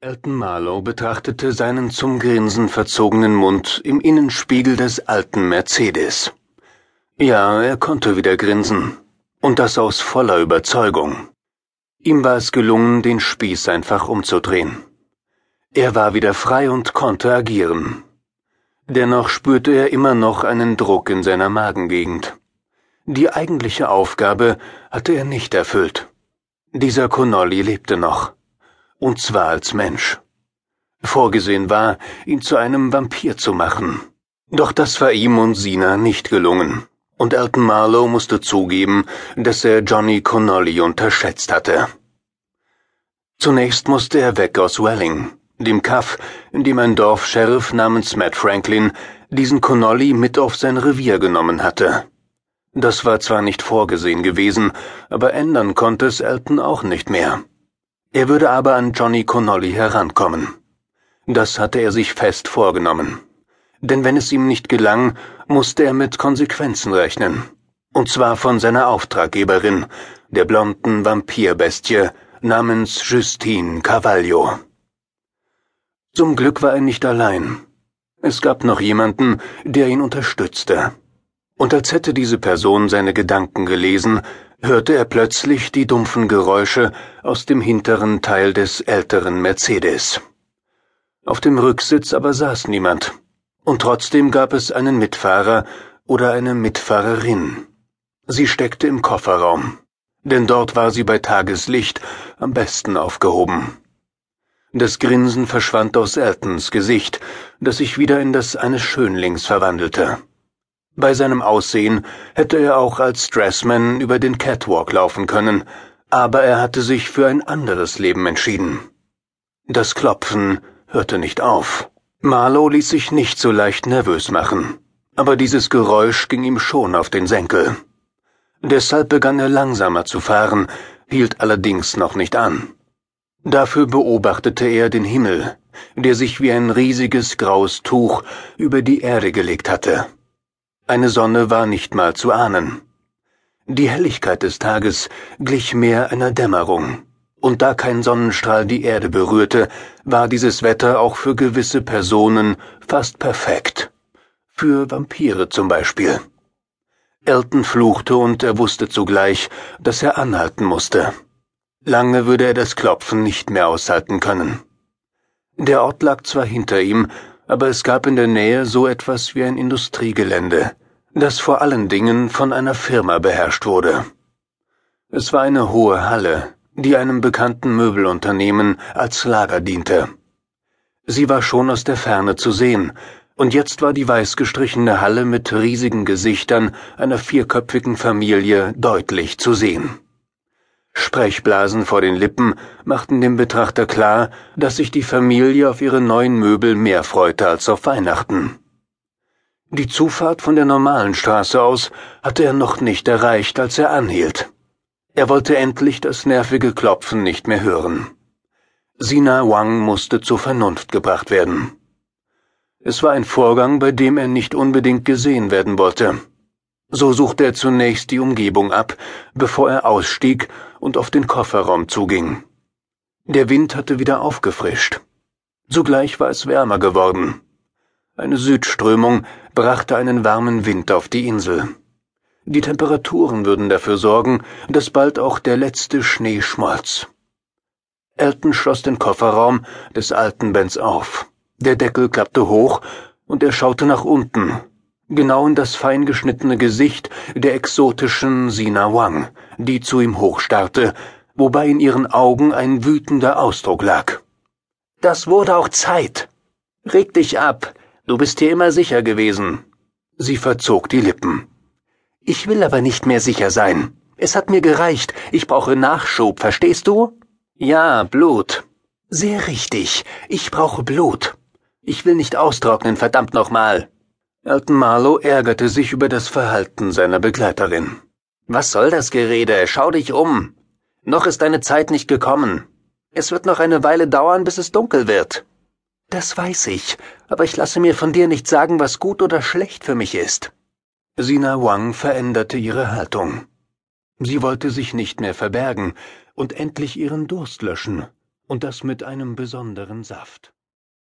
Elton Marlowe betrachtete seinen zum Grinsen verzogenen Mund im Innenspiegel des alten Mercedes. Ja, er konnte wieder grinsen. Und das aus voller Überzeugung. Ihm war es gelungen, den Spieß einfach umzudrehen. Er war wieder frei und konnte agieren. Dennoch spürte er immer noch einen Druck in seiner Magengegend. Die eigentliche Aufgabe hatte er nicht erfüllt. Dieser Connolly lebte noch. Und zwar als Mensch. Vorgesehen war, ihn zu einem Vampir zu machen. Doch das war ihm und Sina nicht gelungen. Und Elton Marlowe musste zugeben, dass er Johnny Connolly unterschätzt hatte. Zunächst musste er weg aus Welling, dem Kaff, in dem ein Dorfsheriff namens Matt Franklin diesen Connolly mit auf sein Revier genommen hatte. Das war zwar nicht vorgesehen gewesen, aber ändern konnte es Elton auch nicht mehr. Er würde aber an Johnny Connolly herankommen. Das hatte er sich fest vorgenommen. Denn wenn es ihm nicht gelang, musste er mit Konsequenzen rechnen. Und zwar von seiner Auftraggeberin, der blonden Vampirbestie namens Justine Carvalho. Zum Glück war er nicht allein. Es gab noch jemanden, der ihn unterstützte und als hätte diese Person seine Gedanken gelesen, hörte er plötzlich die dumpfen Geräusche aus dem hinteren Teil des älteren Mercedes. Auf dem Rücksitz aber saß niemand, und trotzdem gab es einen Mitfahrer oder eine Mitfahrerin. Sie steckte im Kofferraum, denn dort war sie bei Tageslicht am besten aufgehoben. Das Grinsen verschwand aus Eltons Gesicht, das sich wieder in das eines Schönlings verwandelte. Bei seinem Aussehen hätte er auch als Dressman über den Catwalk laufen können, aber er hatte sich für ein anderes Leben entschieden. Das Klopfen hörte nicht auf. Marlow ließ sich nicht so leicht nervös machen, aber dieses Geräusch ging ihm schon auf den Senkel. Deshalb begann er langsamer zu fahren, hielt allerdings noch nicht an. Dafür beobachtete er den Himmel, der sich wie ein riesiges graues Tuch über die Erde gelegt hatte. Eine Sonne war nicht mal zu ahnen. Die Helligkeit des Tages glich mehr einer Dämmerung, und da kein Sonnenstrahl die Erde berührte, war dieses Wetter auch für gewisse Personen fast perfekt. Für Vampire zum Beispiel. Elton fluchte und er wusste zugleich, dass er anhalten musste. Lange würde er das Klopfen nicht mehr aushalten können. Der Ort lag zwar hinter ihm, aber es gab in der Nähe so etwas wie ein Industriegelände, das vor allen Dingen von einer Firma beherrscht wurde. Es war eine hohe Halle, die einem bekannten Möbelunternehmen als Lager diente. Sie war schon aus der Ferne zu sehen, und jetzt war die weiß gestrichene Halle mit riesigen Gesichtern einer vierköpfigen Familie deutlich zu sehen. Sprechblasen vor den Lippen machten dem Betrachter klar, dass sich die Familie auf ihre neuen Möbel mehr freute als auf Weihnachten. Die Zufahrt von der normalen Straße aus hatte er noch nicht erreicht, als er anhielt. Er wollte endlich das nervige Klopfen nicht mehr hören. Sina Wang musste zur Vernunft gebracht werden. Es war ein Vorgang, bei dem er nicht unbedingt gesehen werden wollte. So suchte er zunächst die Umgebung ab, bevor er ausstieg und auf den Kofferraum zuging. Der Wind hatte wieder aufgefrischt. Zugleich war es wärmer geworden. Eine Südströmung brachte einen warmen Wind auf die Insel. Die Temperaturen würden dafür sorgen, dass bald auch der letzte Schnee schmolz. Elton schloss den Kofferraum des alten Benz auf. Der Deckel klappte hoch und er schaute nach unten, genau in das fein geschnittene Gesicht der exotischen Sina Wang, die zu ihm hochstarrte, wobei in ihren Augen ein wütender Ausdruck lag. Das wurde auch Zeit. Reg dich ab, du bist hier immer sicher gewesen. Sie verzog die Lippen. Ich will aber nicht mehr sicher sein. Es hat mir gereicht, ich brauche Nachschub, verstehst du? Ja, Blut. Sehr richtig, ich brauche Blut. Ich will nicht austrocknen, verdammt nochmal. Elton Marlowe ärgerte sich über das Verhalten seiner Begleiterin. Was soll das Gerede? Schau dich um. Noch ist deine Zeit nicht gekommen. Es wird noch eine Weile dauern, bis es dunkel wird. Das weiß ich, aber ich lasse mir von dir nicht sagen, was gut oder schlecht für mich ist. Sina Wang veränderte ihre Haltung. Sie wollte sich nicht mehr verbergen und endlich ihren Durst löschen, Und das mit einem besonderen Saft.